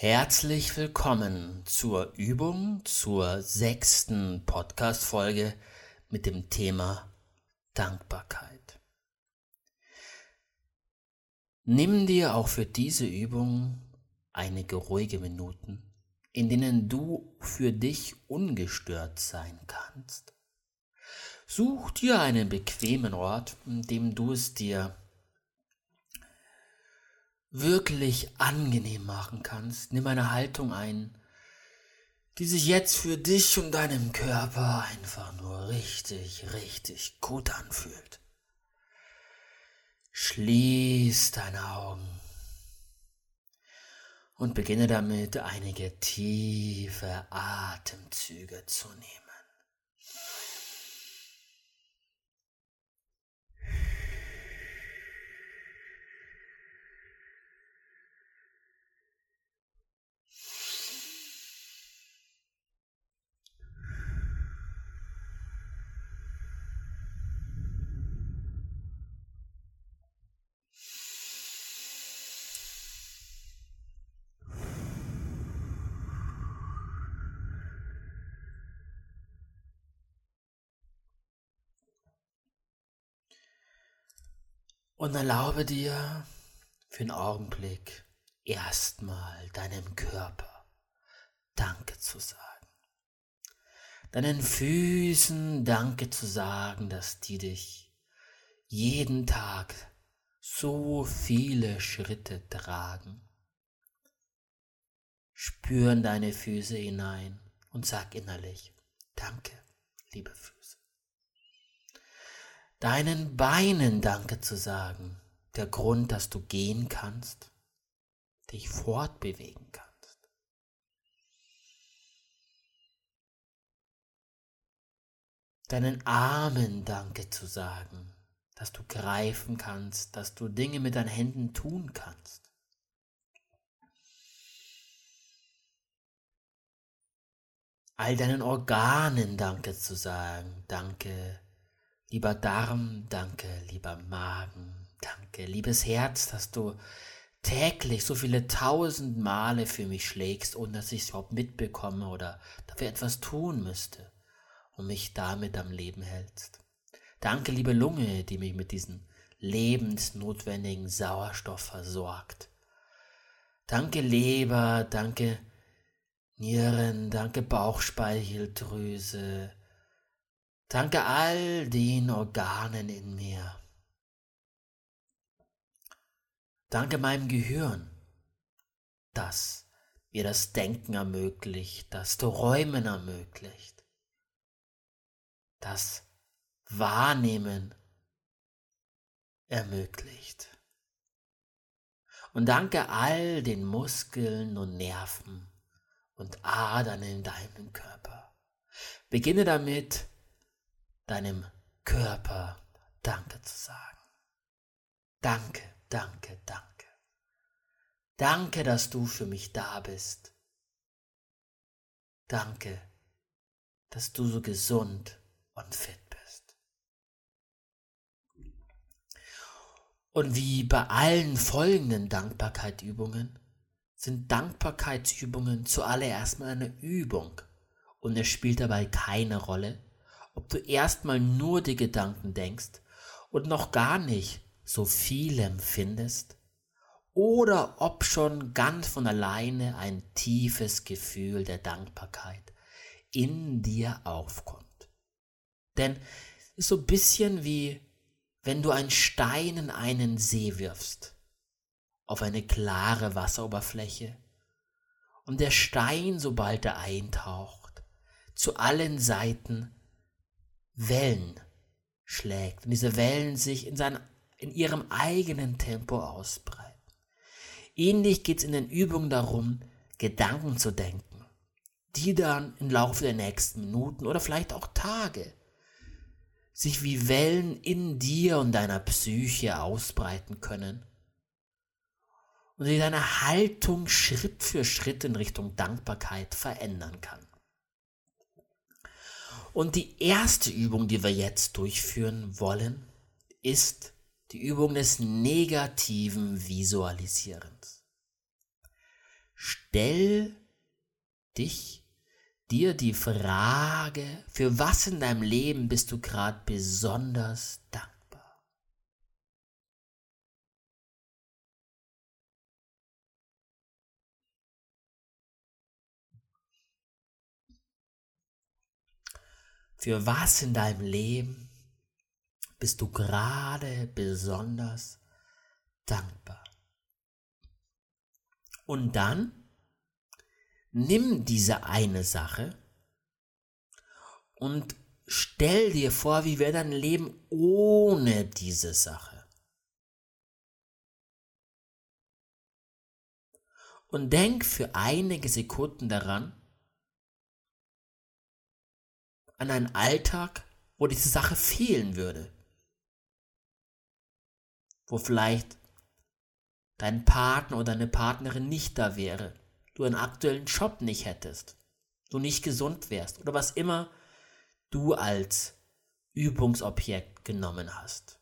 Herzlich willkommen zur Übung zur sechsten Podcast-Folge mit dem Thema Dankbarkeit. Nimm dir auch für diese Übung einige ruhige Minuten, in denen du für dich ungestört sein kannst. Such dir einen bequemen Ort, in dem du es dir wirklich angenehm machen kannst. Nimm eine Haltung ein, die sich jetzt für dich und deinem Körper einfach nur richtig, richtig gut anfühlt. Schließ deine Augen und beginne damit einige tiefe Atemzüge zu nehmen. Und erlaube dir für einen Augenblick erstmal deinem Körper Danke zu sagen. Deinen Füßen Danke zu sagen, dass die dich jeden Tag so viele Schritte tragen. Spüren deine Füße hinein und sag innerlich Danke, liebe Füße deinen Beinen Danke zu sagen. Der Grund, dass du gehen kannst, dich fortbewegen kannst. Deinen Armen Danke zu sagen, dass du greifen kannst, dass du Dinge mit deinen Händen tun kannst. All deinen Organen Danke zu sagen, danke Lieber Darm, danke, lieber Magen, danke, liebes Herz, dass du täglich so viele tausend Male für mich schlägst, ohne dass ich es überhaupt mitbekomme oder dafür etwas tun müsste und mich damit am Leben hältst. Danke, liebe Lunge, die mich mit diesem lebensnotwendigen Sauerstoff versorgt. Danke, Leber, danke, Nieren, danke, Bauchspeicheldrüse, Danke all den Organen in mir. Danke meinem Gehirn, das mir das Denken ermöglicht, das Träumen ermöglicht, das Wahrnehmen ermöglicht. Und danke all den Muskeln und Nerven und Adern in deinem Körper. Beginne damit, deinem Körper Danke zu sagen. Danke, danke, danke. Danke, dass du für mich da bist. Danke, dass du so gesund und fit bist. Und wie bei allen folgenden Dankbarkeitsübungen sind Dankbarkeitsübungen zuallererst mal eine Übung und es spielt dabei keine Rolle, ob du erstmal nur die Gedanken denkst und noch gar nicht so viel empfindest, oder ob schon ganz von alleine ein tiefes Gefühl der Dankbarkeit in dir aufkommt. Denn es ist so ein bisschen wie wenn du einen Stein in einen See wirfst, auf eine klare Wasseroberfläche, und der Stein, sobald er eintaucht, zu allen Seiten Wellen schlägt und diese Wellen sich in, sein, in ihrem eigenen Tempo ausbreiten. Ähnlich geht es in den Übungen darum, Gedanken zu denken, die dann im Laufe der nächsten Minuten oder vielleicht auch Tage sich wie Wellen in dir und deiner Psyche ausbreiten können und die deine Haltung Schritt für Schritt in Richtung Dankbarkeit verändern kann. Und die erste Übung, die wir jetzt durchführen wollen, ist die Übung des negativen Visualisierens. stell dich dir die Frage, für was in deinem Leben bist du gerade besonders dankbar? Für was in deinem Leben bist du gerade besonders dankbar? Und dann nimm diese eine Sache und stell dir vor, wie wäre dein Leben ohne diese Sache. Und denk für einige Sekunden daran, an einen Alltag, wo diese Sache fehlen würde. Wo vielleicht dein Partner oder deine Partnerin nicht da wäre du einen aktuellen Job nicht hättest, du nicht gesund wärst oder was immer du als Übungsobjekt genommen hast.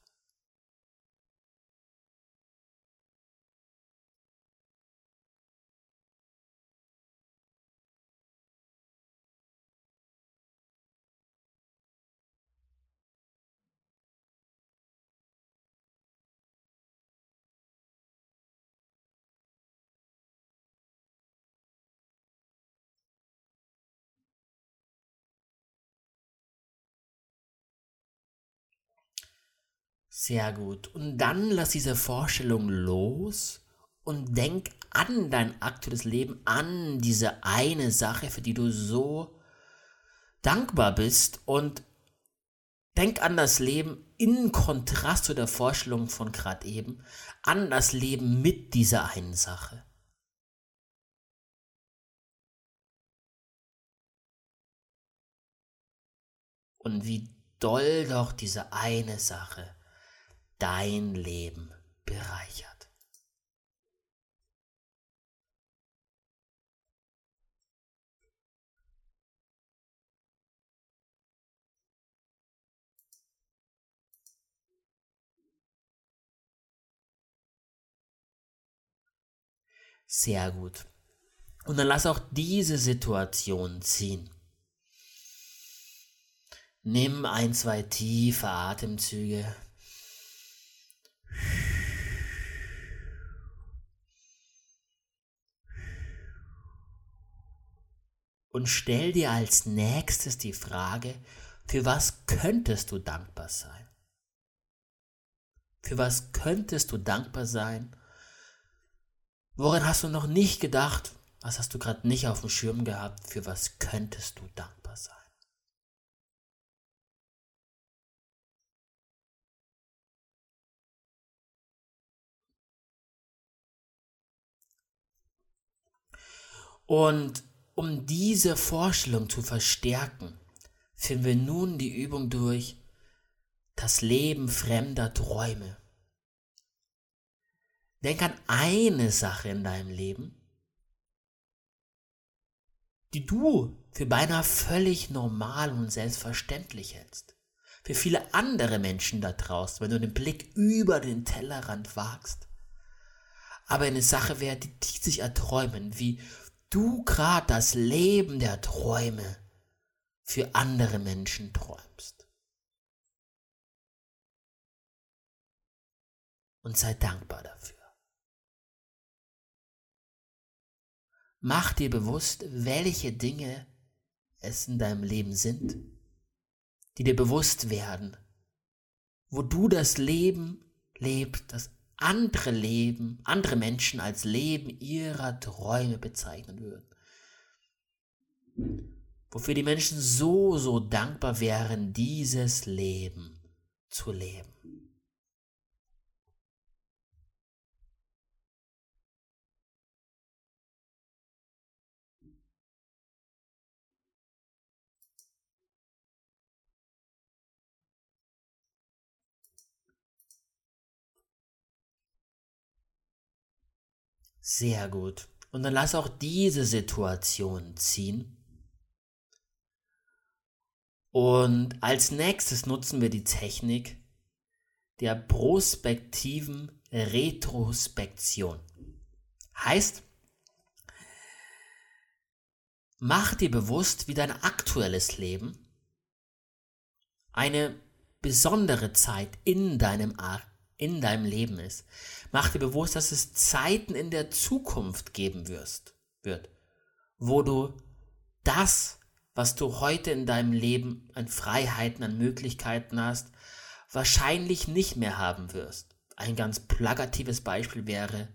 Sehr gut. Und dann lass diese Vorstellung los und denk an dein aktuelles Leben, an diese eine Sache, für die du so dankbar bist und denk an das Leben in Kontrast zu der Vorstellung von gerade eben, an das Leben mit dieser einen Sache. Und wie doll doch diese eine Sache dein Leben bereichert. Sehr gut. Und dann lass auch diese Situation ziehen. Nimm ein, zwei tiefe Atemzüge. Und stell dir als nächstes die Frage, für was könntest du dankbar sein? Für was könntest du dankbar sein? Woran hast du noch nicht gedacht? Was hast du gerade nicht auf dem Schirm gehabt? Für was könntest du dankbar sein? Und um diese Vorstellung zu verstärken, führen wir nun die Übung durch das Leben fremder Träume. Denk an eine Sache in deinem Leben, die du für beinahe völlig normal und selbstverständlich hältst. Für viele andere Menschen da draußen, wenn du den Blick über den Tellerrand wagst. Aber eine Sache wäre, die, die sich erträumen, wie du gerade das Leben der Träume für andere Menschen träumst. Und sei dankbar dafür. Mach dir bewusst, welche Dinge es in deinem Leben sind, die dir bewusst werden, wo du das Leben lebst, das andere Leben, andere Menschen als Leben ihrer Träume bezeichnen würden. Wofür die Menschen so, so dankbar wären, dieses Leben zu leben. Sehr gut. Und dann lass auch diese Situation ziehen. Und als nächstes nutzen wir die Technik der prospektiven Retrospektion. Heißt, mach dir bewusst, wie dein aktuelles Leben eine besondere Zeit in deinem, in deinem Leben ist. Mach dir bewusst, dass es Zeiten in der Zukunft geben wirst, wird, wo du das, was du heute in deinem Leben an Freiheiten, an Möglichkeiten hast, wahrscheinlich nicht mehr haben wirst. Ein ganz plagatives Beispiel wäre,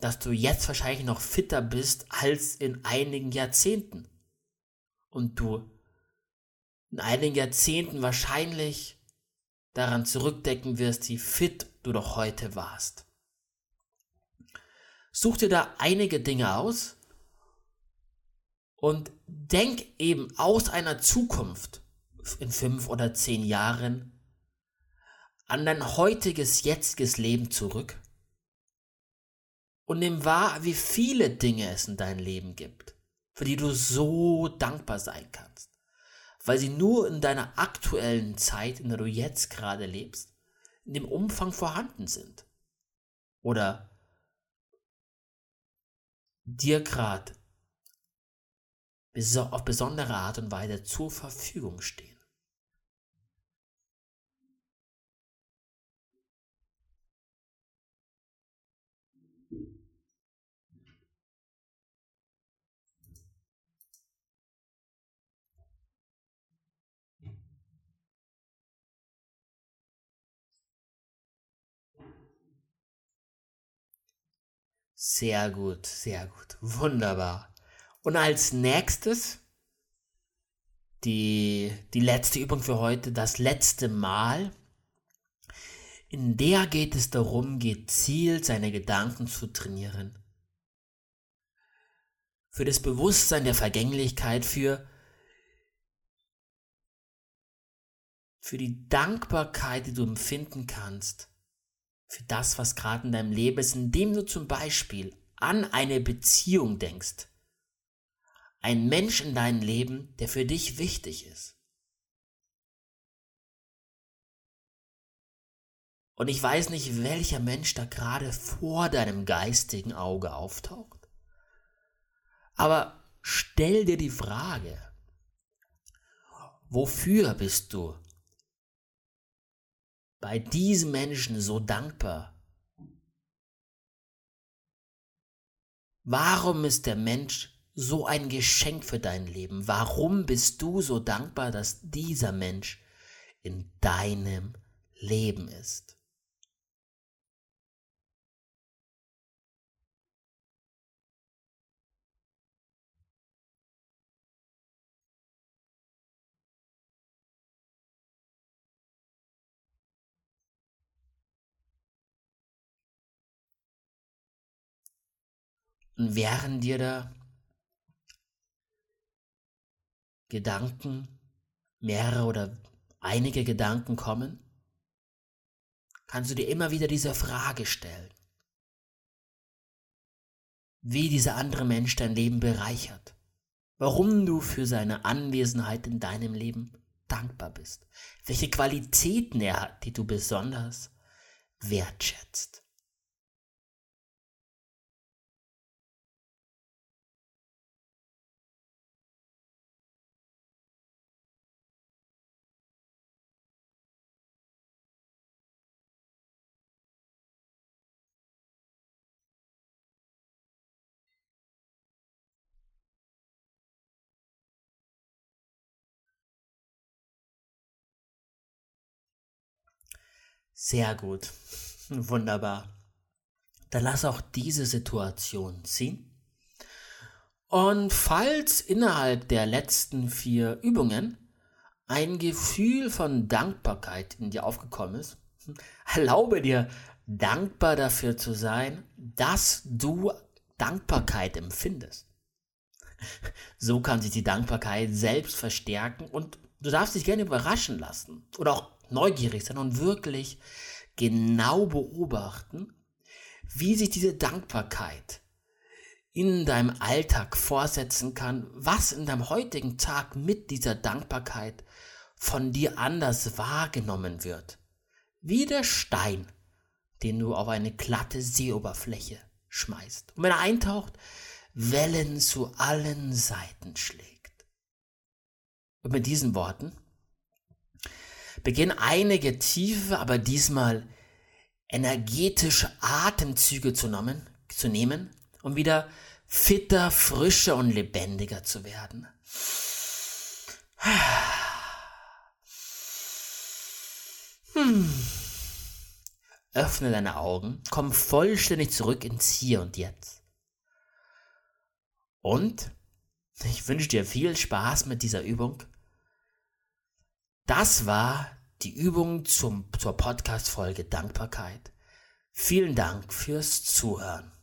dass du jetzt wahrscheinlich noch fitter bist als in einigen Jahrzehnten. Und du in einigen Jahrzehnten wahrscheinlich daran zurückdenken wirst, wie fit du doch heute warst. Such dir da einige Dinge aus und denk eben aus einer Zukunft in fünf oder zehn Jahren an dein heutiges, jetziges Leben zurück und nimm wahr, wie viele Dinge es in deinem Leben gibt, für die du so dankbar sein kannst, weil sie nur in deiner aktuellen Zeit, in der du jetzt gerade lebst, in dem Umfang vorhanden sind. Oder dir gerade auf besondere Art und Weise zur Verfügung stehen. Sehr gut, sehr gut. Wunderbar. Und als nächstes die, die letzte Übung für heute, das letzte Mal. In der geht es darum, gezielt seine Gedanken zu trainieren. Für das Bewusstsein der Vergänglichkeit, für, für die Dankbarkeit, die du empfinden kannst für das, was gerade in deinem Leben ist, indem du zum Beispiel an eine Beziehung denkst. Ein Mensch in deinem Leben, der für dich wichtig ist. Und ich weiß nicht, welcher Mensch da gerade vor deinem geistigen Auge auftaucht. Aber stell dir die Frage, wofür bist du bei diesem Menschen so dankbar? Warum ist der Mensch so ein Geschenk für dein Leben? Warum bist du so dankbar, dass dieser Mensch in deinem Leben ist? Und während dir da Gedanken, mehrere oder einige Gedanken kommen, kannst du dir immer wieder diese Frage stellen. Wie dieser andere Mensch dein Leben bereichert. Warum du für seine Anwesenheit in deinem Leben dankbar bist. Welche Qualitäten er hat, die du besonders wertschätzt. Sehr gut. Wunderbar. Dann lass auch diese Situation ziehen. Und falls innerhalb der letzten vier Übungen ein Gefühl von Dankbarkeit in dir aufgekommen ist, erlaube dir dankbar dafür zu sein, dass du Dankbarkeit empfindest. So kann sich die Dankbarkeit selbst verstärken und du darfst dich gerne überraschen lassen oder auch neugierig sein und wirklich genau beobachten, wie sich diese Dankbarkeit in deinem Alltag vorsetzen kann, was in deinem heutigen Tag mit dieser Dankbarkeit von dir anders wahrgenommen wird. Wie der Stein, den du auf eine glatte Seeoberfläche schmeißt. Und wenn er eintaucht, Wellen zu allen Seiten schlägt. Und mit diesen Worten beginnen einige tiefe, aber diesmal energetische Atemzüge zu nehmen, zu nehmen, um wieder fitter, frischer und lebendiger zu werden. Hm. Öffne deine Augen, komm vollständig zurück ins Hier und Jetzt. Und ich wünsche dir viel Spaß mit dieser Übung. Das war die Übung zum, zur Podcast-Folge Dankbarkeit. Vielen Dank fürs Zuhören.